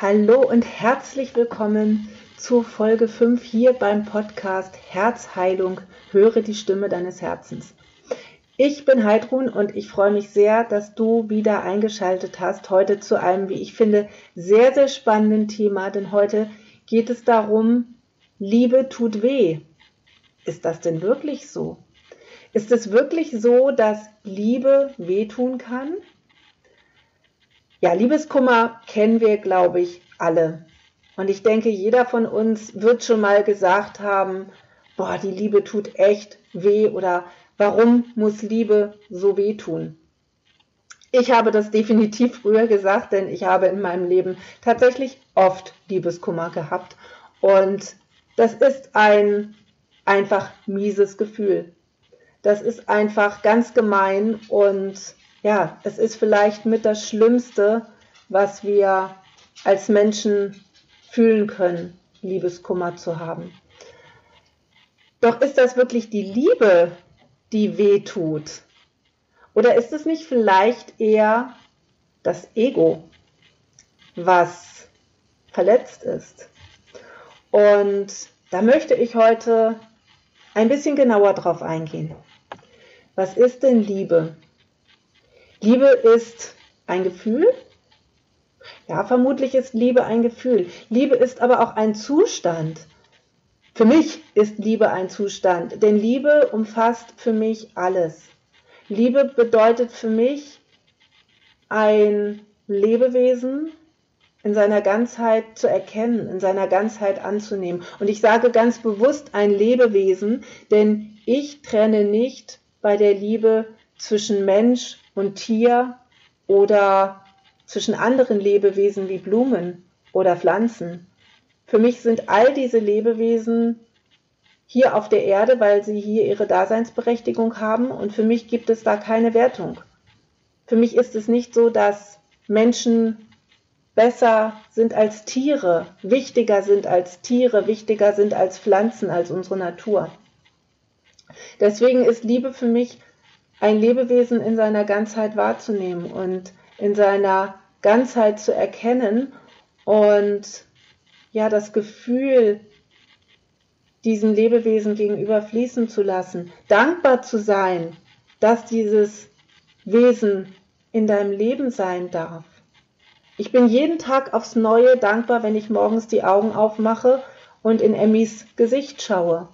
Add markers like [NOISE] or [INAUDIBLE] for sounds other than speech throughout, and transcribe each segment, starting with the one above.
Hallo und herzlich willkommen zu Folge 5 hier beim Podcast Herzheilung. Höre die Stimme deines Herzens. Ich bin Heidrun und ich freue mich sehr, dass du wieder eingeschaltet hast heute zu einem, wie ich finde, sehr, sehr spannenden Thema, denn heute geht es darum, Liebe tut weh. Ist das denn wirklich so? Ist es wirklich so, dass Liebe wehtun kann? Ja, Liebeskummer kennen wir, glaube ich, alle. Und ich denke, jeder von uns wird schon mal gesagt haben, boah, die Liebe tut echt weh oder warum muss Liebe so wehtun? Ich habe das definitiv früher gesagt, denn ich habe in meinem Leben tatsächlich oft Liebeskummer gehabt. Und das ist ein einfach mieses Gefühl. Das ist einfach ganz gemein und ja, es ist vielleicht mit das Schlimmste, was wir als Menschen fühlen können, Liebeskummer zu haben. Doch ist das wirklich die Liebe, die weh tut? Oder ist es nicht vielleicht eher das Ego, was verletzt ist? Und da möchte ich heute ein bisschen genauer drauf eingehen. Was ist denn Liebe? Liebe ist ein Gefühl. Ja, vermutlich ist Liebe ein Gefühl. Liebe ist aber auch ein Zustand. Für mich ist Liebe ein Zustand, denn Liebe umfasst für mich alles. Liebe bedeutet für mich ein Lebewesen in seiner Ganzheit zu erkennen, in seiner Ganzheit anzunehmen. Und ich sage ganz bewusst ein Lebewesen, denn ich trenne nicht bei der Liebe zwischen Mensch und Tier oder zwischen anderen Lebewesen wie Blumen oder Pflanzen. Für mich sind all diese Lebewesen hier auf der Erde, weil sie hier ihre Daseinsberechtigung haben und für mich gibt es da keine Wertung. Für mich ist es nicht so, dass Menschen besser sind als Tiere, wichtiger sind als Tiere, wichtiger sind als Pflanzen, als unsere Natur. Deswegen ist Liebe für mich ein Lebewesen in seiner Ganzheit wahrzunehmen und in seiner Ganzheit zu erkennen und ja, das Gefühl diesem Lebewesen gegenüber fließen zu lassen, dankbar zu sein, dass dieses Wesen in deinem Leben sein darf. Ich bin jeden Tag aufs Neue dankbar, wenn ich morgens die Augen aufmache und in Emmys Gesicht schaue.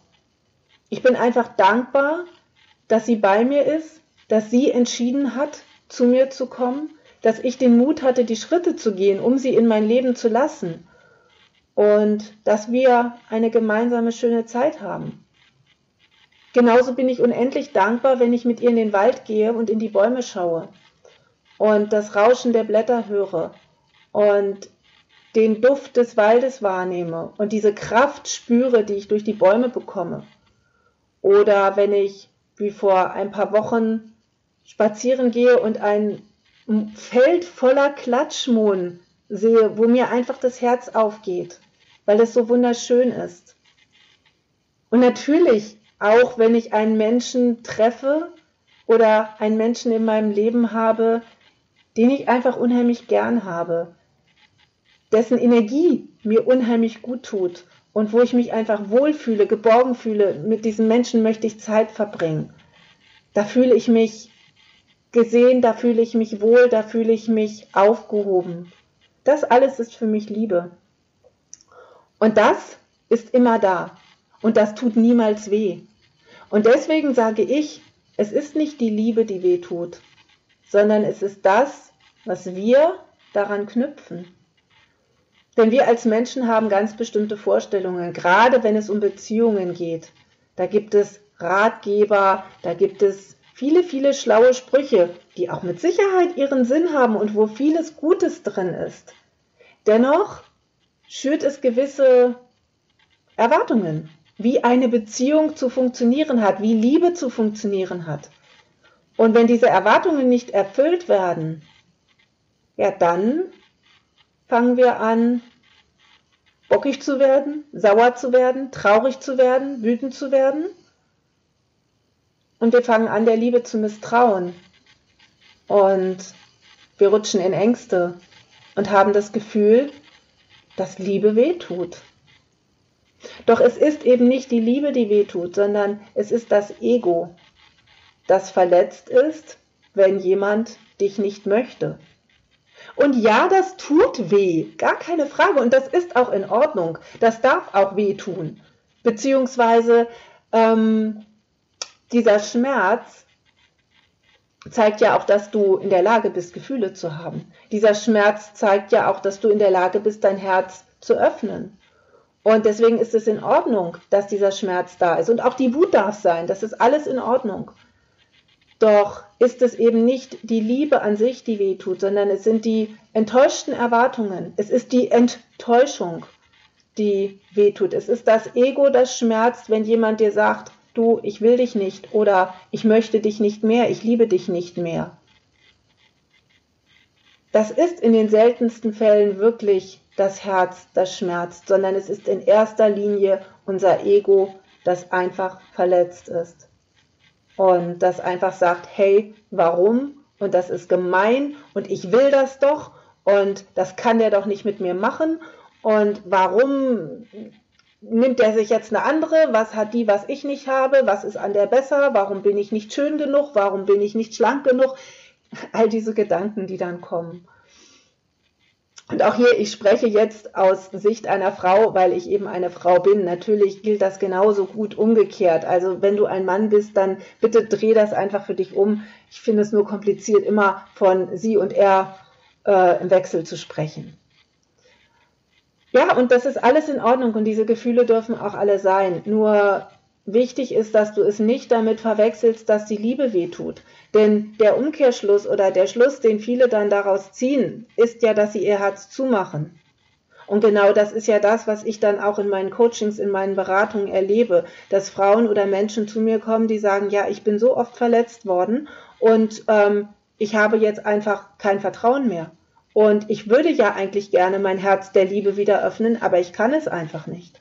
Ich bin einfach dankbar, dass sie bei mir ist, dass sie entschieden hat, zu mir zu kommen, dass ich den Mut hatte, die Schritte zu gehen, um sie in mein Leben zu lassen und dass wir eine gemeinsame schöne Zeit haben. Genauso bin ich unendlich dankbar, wenn ich mit ihr in den Wald gehe und in die Bäume schaue und das Rauschen der Blätter höre und den Duft des Waldes wahrnehme und diese Kraft spüre, die ich durch die Bäume bekomme. Oder wenn ich wie vor ein paar Wochen spazieren gehe und ein Feld voller Klatschmohn sehe, wo mir einfach das Herz aufgeht, weil es so wunderschön ist. Und natürlich, auch wenn ich einen Menschen treffe oder einen Menschen in meinem Leben habe, den ich einfach unheimlich gern habe, dessen Energie mir unheimlich gut tut und wo ich mich einfach wohlfühle, geborgen fühle, mit diesen Menschen möchte ich Zeit verbringen. Da fühle ich mich gesehen, da fühle ich mich wohl, da fühle ich mich aufgehoben. Das alles ist für mich Liebe. Und das ist immer da. Und das tut niemals weh. Und deswegen sage ich, es ist nicht die Liebe, die weh tut, sondern es ist das, was wir daran knüpfen. Denn wir als Menschen haben ganz bestimmte Vorstellungen, gerade wenn es um Beziehungen geht. Da gibt es Ratgeber, da gibt es viele, viele schlaue Sprüche, die auch mit Sicherheit ihren Sinn haben und wo vieles Gutes drin ist. Dennoch schürt es gewisse Erwartungen, wie eine Beziehung zu funktionieren hat, wie Liebe zu funktionieren hat. Und wenn diese Erwartungen nicht erfüllt werden, ja, dann fangen wir an, bockig zu werden, sauer zu werden, traurig zu werden, wütend zu werden. Und wir fangen an, der Liebe zu misstrauen. Und wir rutschen in Ängste und haben das Gefühl, dass Liebe wehtut. Doch es ist eben nicht die Liebe, die wehtut, sondern es ist das Ego, das verletzt ist, wenn jemand dich nicht möchte. Und ja, das tut weh, gar keine Frage. Und das ist auch in Ordnung. Das darf auch weh tun. Beziehungsweise ähm, dieser Schmerz zeigt ja auch, dass du in der Lage bist, Gefühle zu haben. Dieser Schmerz zeigt ja auch, dass du in der Lage bist, dein Herz zu öffnen. Und deswegen ist es in Ordnung, dass dieser Schmerz da ist. Und auch die Wut darf sein. Das ist alles in Ordnung. Doch ist es eben nicht die Liebe an sich, die weh tut, sondern es sind die enttäuschten Erwartungen. Es ist die Enttäuschung, die weh tut. Es ist das Ego, das schmerzt, wenn jemand dir sagt, du, ich will dich nicht oder ich möchte dich nicht mehr, ich liebe dich nicht mehr. Das ist in den seltensten Fällen wirklich das Herz, das schmerzt, sondern es ist in erster Linie unser Ego, das einfach verletzt ist und das einfach sagt, hey, warum? Und das ist gemein und ich will das doch und das kann der doch nicht mit mir machen. Und warum nimmt der sich jetzt eine andere? Was hat die, was ich nicht habe? Was ist an der besser? Warum bin ich nicht schön genug? Warum bin ich nicht schlank genug? All diese Gedanken, die dann kommen. Und auch hier, ich spreche jetzt aus Sicht einer Frau, weil ich eben eine Frau bin. Natürlich gilt das genauso gut umgekehrt. Also wenn du ein Mann bist, dann bitte dreh das einfach für dich um. Ich finde es nur kompliziert, immer von sie und er äh, im Wechsel zu sprechen. Ja, und das ist alles in Ordnung und diese Gefühle dürfen auch alle sein. Nur Wichtig ist, dass du es nicht damit verwechselst, dass die Liebe wehtut. Denn der Umkehrschluss oder der Schluss, den viele dann daraus ziehen, ist ja, dass sie ihr Herz zumachen. Und genau das ist ja das, was ich dann auch in meinen Coachings, in meinen Beratungen erlebe, dass Frauen oder Menschen zu mir kommen, die sagen, ja, ich bin so oft verletzt worden und ähm, ich habe jetzt einfach kein Vertrauen mehr. Und ich würde ja eigentlich gerne mein Herz der Liebe wieder öffnen, aber ich kann es einfach nicht.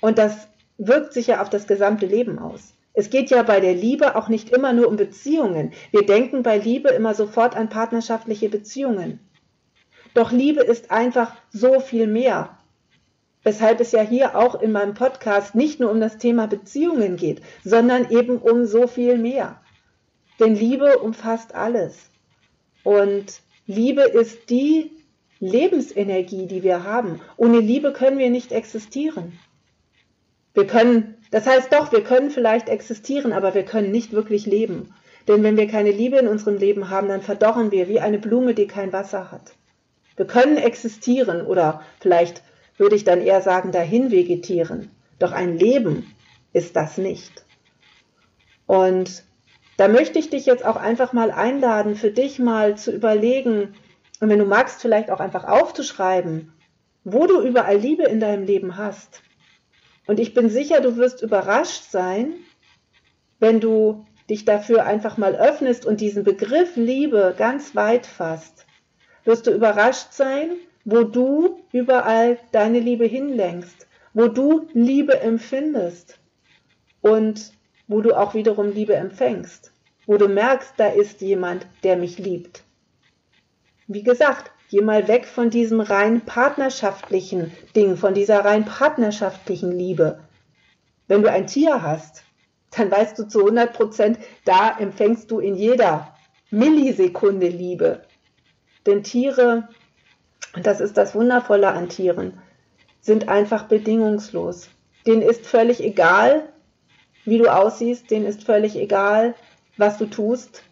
Und das wirkt sich ja auf das gesamte Leben aus. Es geht ja bei der Liebe auch nicht immer nur um Beziehungen. Wir denken bei Liebe immer sofort an partnerschaftliche Beziehungen. Doch Liebe ist einfach so viel mehr. Weshalb es ja hier auch in meinem Podcast nicht nur um das Thema Beziehungen geht, sondern eben um so viel mehr. Denn Liebe umfasst alles. Und Liebe ist die Lebensenergie, die wir haben. Ohne Liebe können wir nicht existieren. Wir können, das heißt doch, wir können vielleicht existieren, aber wir können nicht wirklich leben. Denn wenn wir keine Liebe in unserem Leben haben, dann verdorren wir wie eine Blume, die kein Wasser hat. Wir können existieren oder vielleicht würde ich dann eher sagen, dahin vegetieren. Doch ein Leben ist das nicht. Und da möchte ich dich jetzt auch einfach mal einladen, für dich mal zu überlegen und wenn du magst, vielleicht auch einfach aufzuschreiben, wo du überall Liebe in deinem Leben hast. Und ich bin sicher, du wirst überrascht sein, wenn du dich dafür einfach mal öffnest und diesen Begriff Liebe ganz weit fasst. Wirst du überrascht sein, wo du überall deine Liebe hinlenkst, wo du Liebe empfindest und wo du auch wiederum Liebe empfängst, wo du merkst, da ist jemand, der mich liebt. Wie gesagt, Geh mal weg von diesem rein partnerschaftlichen Ding, von dieser rein partnerschaftlichen Liebe. Wenn du ein Tier hast, dann weißt du zu 100 Prozent, da empfängst du in jeder Millisekunde Liebe. Denn Tiere, und das ist das Wundervolle an Tieren, sind einfach bedingungslos. Denen ist völlig egal, wie du aussiehst, denen ist völlig egal, was du tust.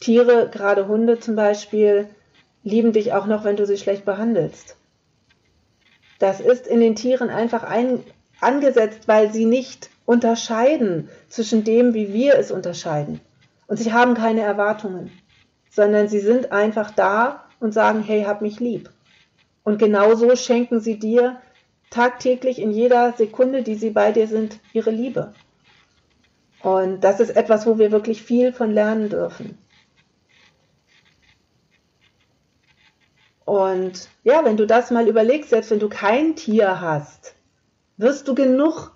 Tiere, gerade Hunde zum Beispiel, lieben dich auch noch, wenn du sie schlecht behandelst. Das ist in den Tieren einfach ein, angesetzt, weil sie nicht unterscheiden zwischen dem, wie wir es unterscheiden. Und sie haben keine Erwartungen, sondern sie sind einfach da und sagen, hey, hab mich lieb. Und genauso schenken sie dir tagtäglich in jeder Sekunde, die sie bei dir sind, ihre Liebe. Und das ist etwas, wo wir wirklich viel von lernen dürfen. Und ja, wenn du das mal überlegst, selbst wenn du kein Tier hast, wirst du genug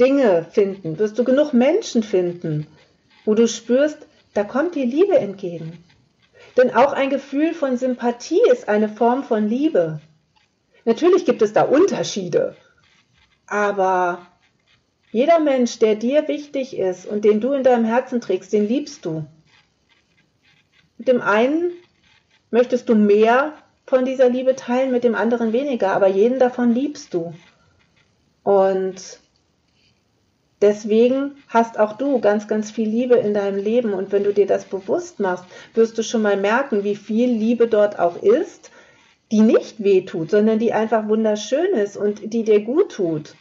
Dinge finden, wirst du genug Menschen finden, wo du spürst, da kommt dir Liebe entgegen. Denn auch ein Gefühl von Sympathie ist eine Form von Liebe. Natürlich gibt es da Unterschiede, aber jeder Mensch, der dir wichtig ist und den du in deinem Herzen trägst, den liebst du. Mit dem einen möchtest du mehr von dieser Liebe teilen, mit dem anderen weniger, aber jeden davon liebst du. Und deswegen hast auch du ganz, ganz viel Liebe in deinem Leben. Und wenn du dir das bewusst machst, wirst du schon mal merken, wie viel Liebe dort auch ist, die nicht wehtut, sondern die einfach wunderschön ist und die dir gut tut.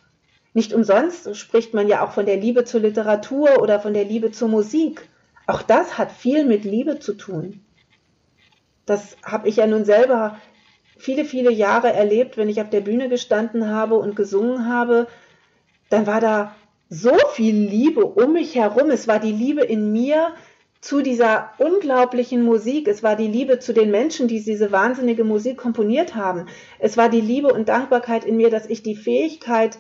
Nicht umsonst spricht man ja auch von der Liebe zur Literatur oder von der Liebe zur Musik. Auch das hat viel mit Liebe zu tun. Das habe ich ja nun selber viele, viele Jahre erlebt, wenn ich auf der Bühne gestanden habe und gesungen habe. Dann war da so viel Liebe um mich herum. Es war die Liebe in mir zu dieser unglaublichen Musik. Es war die Liebe zu den Menschen, die diese wahnsinnige Musik komponiert haben. Es war die Liebe und Dankbarkeit in mir, dass ich die Fähigkeit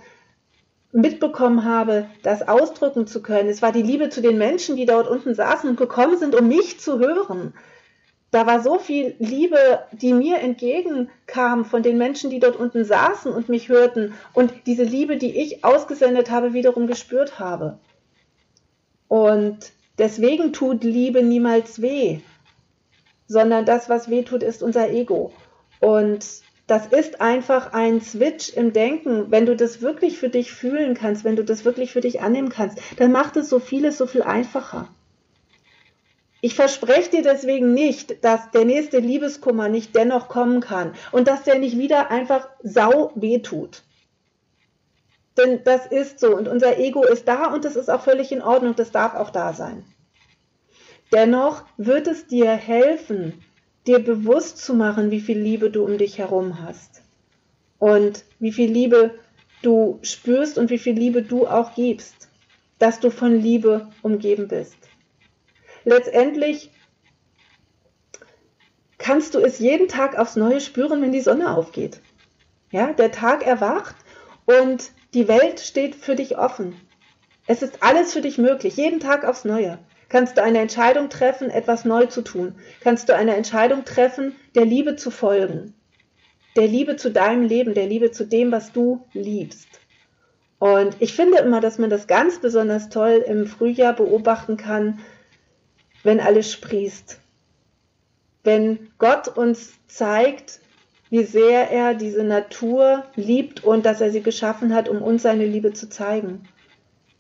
mitbekommen habe, das ausdrücken zu können. Es war die Liebe zu den Menschen, die dort unten saßen und gekommen sind, um mich zu hören. Da war so viel Liebe, die mir entgegenkam von den Menschen, die dort unten saßen und mich hörten und diese Liebe, die ich ausgesendet habe, wiederum gespürt habe. Und deswegen tut Liebe niemals weh, sondern das, was weh tut, ist unser Ego. Und das ist einfach ein Switch im Denken. Wenn du das wirklich für dich fühlen kannst, wenn du das wirklich für dich annehmen kannst, dann macht es so vieles so viel einfacher. Ich verspreche dir deswegen nicht, dass der nächste Liebeskummer nicht dennoch kommen kann und dass der nicht wieder einfach sau wehtut. Denn das ist so und unser Ego ist da und das ist auch völlig in Ordnung, das darf auch da sein. Dennoch wird es dir helfen, dir bewusst zu machen, wie viel Liebe du um dich herum hast und wie viel Liebe du spürst und wie viel Liebe du auch gibst, dass du von Liebe umgeben bist. Letztendlich kannst du es jeden Tag aufs Neue spüren, wenn die Sonne aufgeht. Ja, der Tag erwacht und die Welt steht für dich offen. Es ist alles für dich möglich, jeden Tag aufs Neue. Kannst du eine Entscheidung treffen, etwas neu zu tun? Kannst du eine Entscheidung treffen, der Liebe zu folgen? Der Liebe zu deinem Leben, der Liebe zu dem, was du liebst. Und ich finde immer, dass man das ganz besonders toll im Frühjahr beobachten kann, wenn alles sprießt. Wenn Gott uns zeigt, wie sehr er diese Natur liebt und dass er sie geschaffen hat, um uns seine Liebe zu zeigen.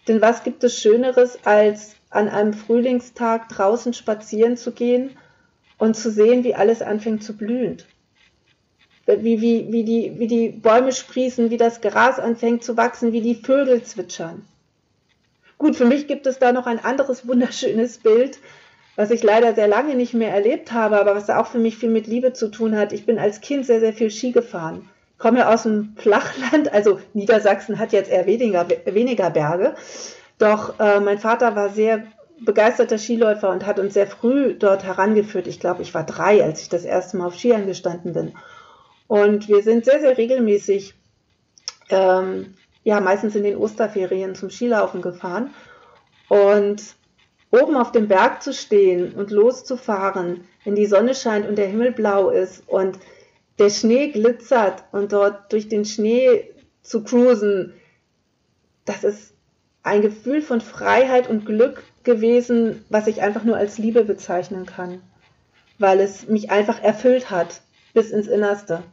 Denn was gibt es Schöneres, als an einem Frühlingstag draußen spazieren zu gehen und zu sehen, wie alles anfängt zu blühen? Wie, wie, wie, die, wie die Bäume sprießen, wie das Gras anfängt zu wachsen, wie die Vögel zwitschern. Gut, für mich gibt es da noch ein anderes wunderschönes Bild, was ich leider sehr lange nicht mehr erlebt habe, aber was auch für mich viel mit Liebe zu tun hat. Ich bin als Kind sehr, sehr viel Ski gefahren komme aus dem Flachland, also Niedersachsen hat jetzt eher weniger, weniger Berge. Doch äh, mein Vater war sehr begeisterter Skiläufer und hat uns sehr früh dort herangeführt. Ich glaube, ich war drei, als ich das erste Mal auf Skiern gestanden bin. Und wir sind sehr, sehr regelmäßig, ähm, ja, meistens in den Osterferien zum Skilaufen gefahren. Und oben auf dem Berg zu stehen und loszufahren, wenn die Sonne scheint und der Himmel blau ist und der Schnee glitzert und dort durch den Schnee zu cruisen, das ist ein Gefühl von Freiheit und Glück gewesen, was ich einfach nur als Liebe bezeichnen kann, weil es mich einfach erfüllt hat bis ins Innerste.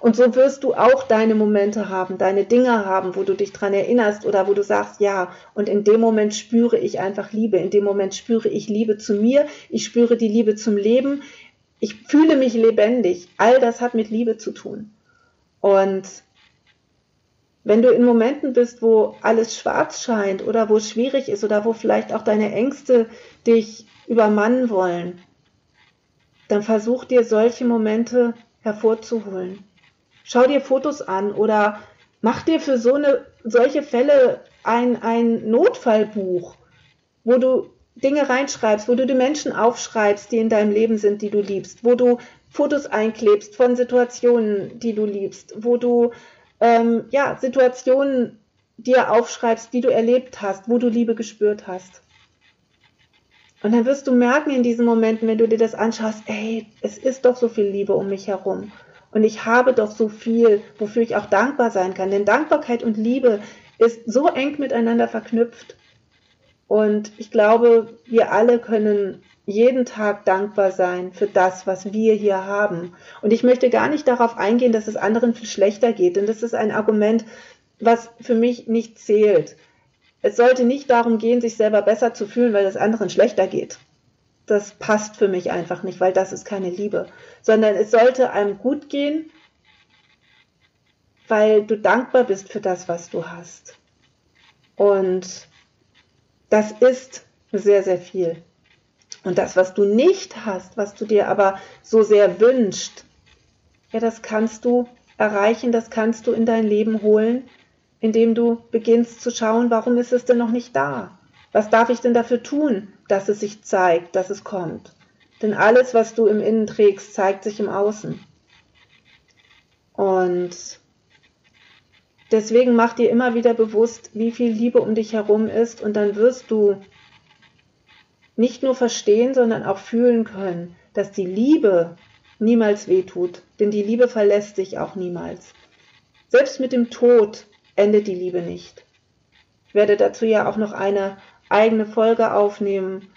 Und so wirst du auch deine Momente haben, deine Dinge haben, wo du dich dran erinnerst oder wo du sagst, ja, und in dem Moment spüre ich einfach Liebe, in dem Moment spüre ich Liebe zu mir, ich spüre die Liebe zum Leben, ich fühle mich lebendig. All das hat mit Liebe zu tun. Und wenn du in Momenten bist, wo alles schwarz scheint oder wo es schwierig ist oder wo vielleicht auch deine Ängste dich übermannen wollen, dann versuch dir solche Momente hervorzuholen. Schau dir Fotos an oder mach dir für so eine, solche Fälle ein, ein Notfallbuch, wo du Dinge reinschreibst, wo du die Menschen aufschreibst, die in deinem Leben sind, die du liebst, wo du Fotos einklebst von Situationen, die du liebst, wo du ähm, ja, Situationen dir aufschreibst, die du erlebt hast, wo du Liebe gespürt hast. Und dann wirst du merken in diesen Momenten, wenn du dir das anschaust, ey, es ist doch so viel Liebe um mich herum. Und ich habe doch so viel, wofür ich auch dankbar sein kann. Denn Dankbarkeit und Liebe ist so eng miteinander verknüpft. Und ich glaube, wir alle können jeden Tag dankbar sein für das, was wir hier haben. Und ich möchte gar nicht darauf eingehen, dass es anderen viel schlechter geht, denn das ist ein Argument, was für mich nicht zählt. Es sollte nicht darum gehen, sich selber besser zu fühlen, weil es anderen schlechter geht. Das passt für mich einfach nicht, weil das ist keine Liebe, sondern es sollte einem gut gehen, weil du dankbar bist für das, was du hast. Und das ist sehr, sehr viel. Und das, was du nicht hast, was du dir aber so sehr wünscht, ja, das kannst du erreichen, das kannst du in dein Leben holen, indem du beginnst zu schauen, warum ist es denn noch nicht da? Was darf ich denn dafür tun, dass es sich zeigt, dass es kommt? Denn alles, was du im Innen trägst, zeigt sich im Außen. Und deswegen mach dir immer wieder bewusst, wie viel Liebe um dich herum ist und dann wirst du nicht nur verstehen, sondern auch fühlen können, dass die Liebe niemals wehtut, denn die Liebe verlässt sich auch niemals. Selbst mit dem Tod endet die Liebe nicht. Ich werde dazu ja auch noch eine eigene Folge aufnehmen,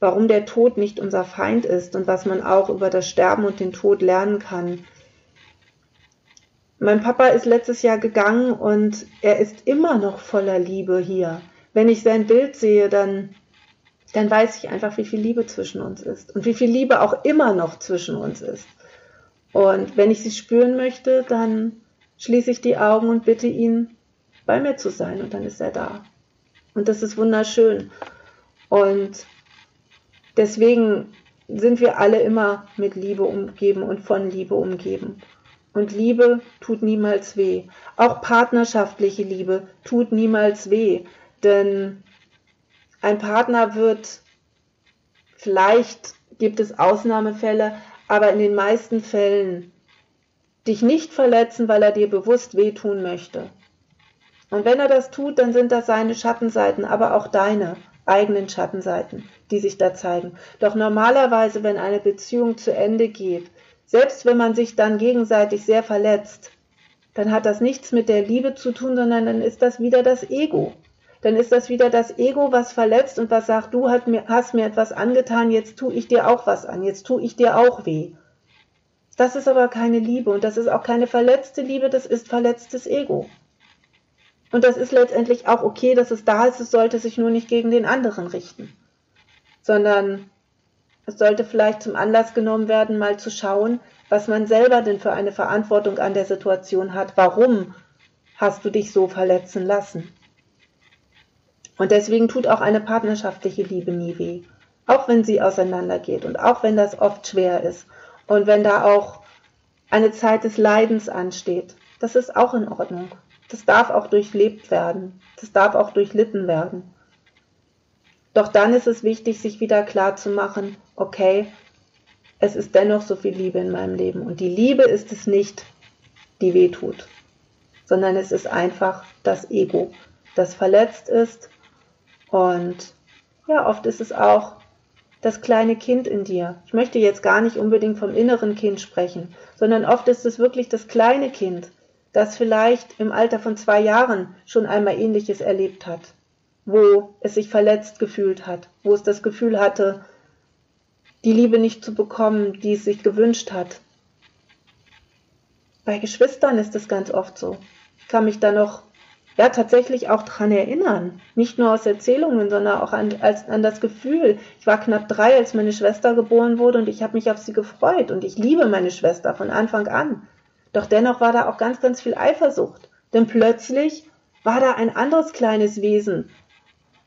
warum der Tod nicht unser Feind ist und was man auch über das Sterben und den Tod lernen kann. Mein Papa ist letztes Jahr gegangen und er ist immer noch voller Liebe hier. Wenn ich sein Bild sehe, dann dann weiß ich einfach, wie viel Liebe zwischen uns ist und wie viel Liebe auch immer noch zwischen uns ist. Und wenn ich sie spüren möchte, dann schließe ich die Augen und bitte ihn, bei mir zu sein und dann ist er da. Und das ist wunderschön. Und deswegen sind wir alle immer mit Liebe umgeben und von Liebe umgeben. Und Liebe tut niemals weh. Auch partnerschaftliche Liebe tut niemals weh. Denn ein Partner wird, vielleicht gibt es Ausnahmefälle, aber in den meisten Fällen dich nicht verletzen, weil er dir bewusst wehtun möchte. Und wenn er das tut, dann sind das seine Schattenseiten, aber auch deine eigenen Schattenseiten, die sich da zeigen. Doch normalerweise, wenn eine Beziehung zu Ende geht, selbst wenn man sich dann gegenseitig sehr verletzt, dann hat das nichts mit der Liebe zu tun, sondern dann ist das wieder das Ego dann ist das wieder das Ego, was verletzt und was sagt, du hast mir etwas angetan, jetzt tue ich dir auch was an, jetzt tue ich dir auch weh. Das ist aber keine Liebe und das ist auch keine verletzte Liebe, das ist verletztes Ego. Und das ist letztendlich auch okay, dass es da ist, es sollte sich nur nicht gegen den anderen richten, sondern es sollte vielleicht zum Anlass genommen werden, mal zu schauen, was man selber denn für eine Verantwortung an der Situation hat. Warum hast du dich so verletzen lassen? Und deswegen tut auch eine partnerschaftliche Liebe nie weh. Auch wenn sie auseinandergeht und auch wenn das oft schwer ist und wenn da auch eine Zeit des Leidens ansteht. Das ist auch in Ordnung. Das darf auch durchlebt werden. Das darf auch durchlitten werden. Doch dann ist es wichtig, sich wieder klar zu machen, okay, es ist dennoch so viel Liebe in meinem Leben. Und die Liebe ist es nicht, die weh tut, sondern es ist einfach das Ego, das verletzt ist und ja, oft ist es auch das kleine Kind in dir. Ich möchte jetzt gar nicht unbedingt vom inneren Kind sprechen, sondern oft ist es wirklich das kleine Kind, das vielleicht im Alter von zwei Jahren schon einmal ähnliches erlebt hat, wo es sich verletzt gefühlt hat, wo es das Gefühl hatte, die Liebe nicht zu bekommen, die es sich gewünscht hat. Bei Geschwistern ist es ganz oft so. Ich kann mich da noch ja tatsächlich auch daran erinnern. Nicht nur aus Erzählungen, sondern auch an, als, an das Gefühl. Ich war knapp drei, als meine Schwester geboren wurde und ich habe mich auf sie gefreut und ich liebe meine Schwester von Anfang an. Doch dennoch war da auch ganz, ganz viel Eifersucht. Denn plötzlich war da ein anderes kleines Wesen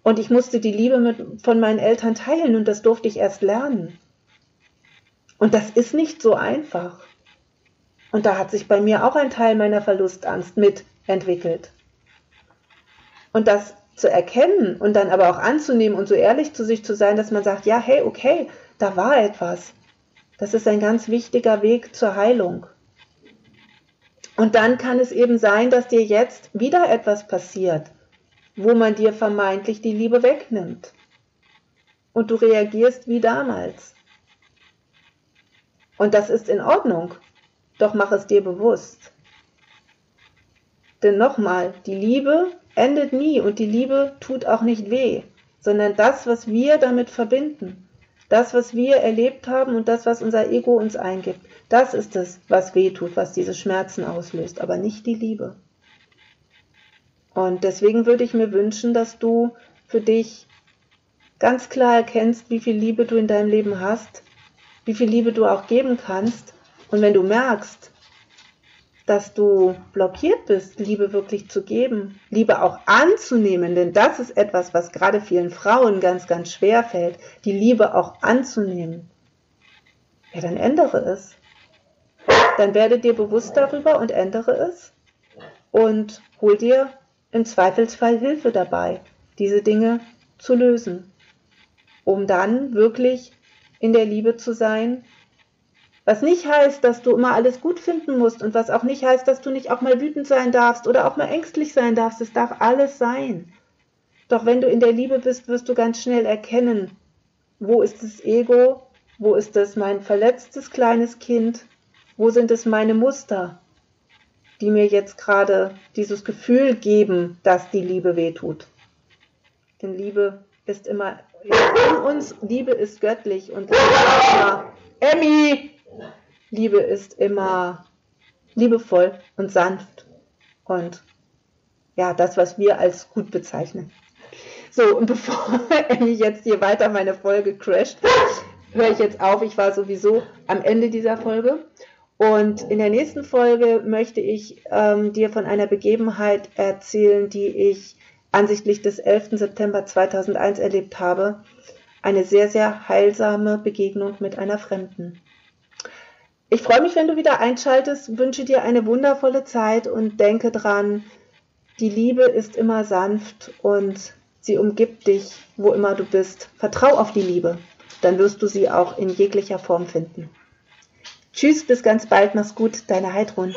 und ich musste die Liebe mit, von meinen Eltern teilen und das durfte ich erst lernen. Und das ist nicht so einfach. Und da hat sich bei mir auch ein Teil meiner Verlustangst mitentwickelt. Und das zu erkennen und dann aber auch anzunehmen und so ehrlich zu sich zu sein, dass man sagt, ja, hey, okay, da war etwas. Das ist ein ganz wichtiger Weg zur Heilung. Und dann kann es eben sein, dass dir jetzt wieder etwas passiert, wo man dir vermeintlich die Liebe wegnimmt. Und du reagierst wie damals. Und das ist in Ordnung. doch mach es dir bewusst. Denn nochmal, die Liebe endet nie und die Liebe tut auch nicht weh, sondern das, was wir damit verbinden, das, was wir erlebt haben und das, was unser Ego uns eingibt, das ist es, was weh tut, was diese Schmerzen auslöst, aber nicht die Liebe. Und deswegen würde ich mir wünschen, dass du für dich ganz klar erkennst, wie viel Liebe du in deinem Leben hast, wie viel Liebe du auch geben kannst. Und wenn du merkst, dass du blockiert bist, Liebe wirklich zu geben, Liebe auch anzunehmen, denn das ist etwas, was gerade vielen Frauen ganz, ganz schwer fällt, die Liebe auch anzunehmen. Ja, dann ändere es. Dann werde dir bewusst darüber und ändere es und hol dir im Zweifelsfall Hilfe dabei, diese Dinge zu lösen, um dann wirklich in der Liebe zu sein was nicht heißt, dass du immer alles gut finden musst und was auch nicht heißt, dass du nicht auch mal wütend sein darfst oder auch mal ängstlich sein darfst. Es darf alles sein. Doch wenn du in der Liebe bist, wirst du ganz schnell erkennen, wo ist das Ego, wo ist es mein verletztes kleines Kind, wo sind es meine Muster, die mir jetzt gerade dieses Gefühl geben, dass die Liebe wehtut. Denn Liebe ist immer in uns, Liebe ist göttlich und Emmy, Liebe ist immer liebevoll und sanft und ja, das, was wir als gut bezeichnen. So, und [LAUGHS] bevor Emmy jetzt hier weiter meine Folge crasht, höre ich jetzt auf. Ich war sowieso am Ende dieser Folge. Und in der nächsten Folge möchte ich ähm, dir von einer Begebenheit erzählen, die ich ansichtlich des 11. September 2001 erlebt habe. Eine sehr, sehr heilsame Begegnung mit einer Fremden. Ich freue mich, wenn du wieder einschaltest, wünsche dir eine wundervolle Zeit und denke dran, die Liebe ist immer sanft und sie umgibt dich, wo immer du bist. Vertrau auf die Liebe, dann wirst du sie auch in jeglicher Form finden. Tschüss, bis ganz bald, mach's gut, deine Heidrun.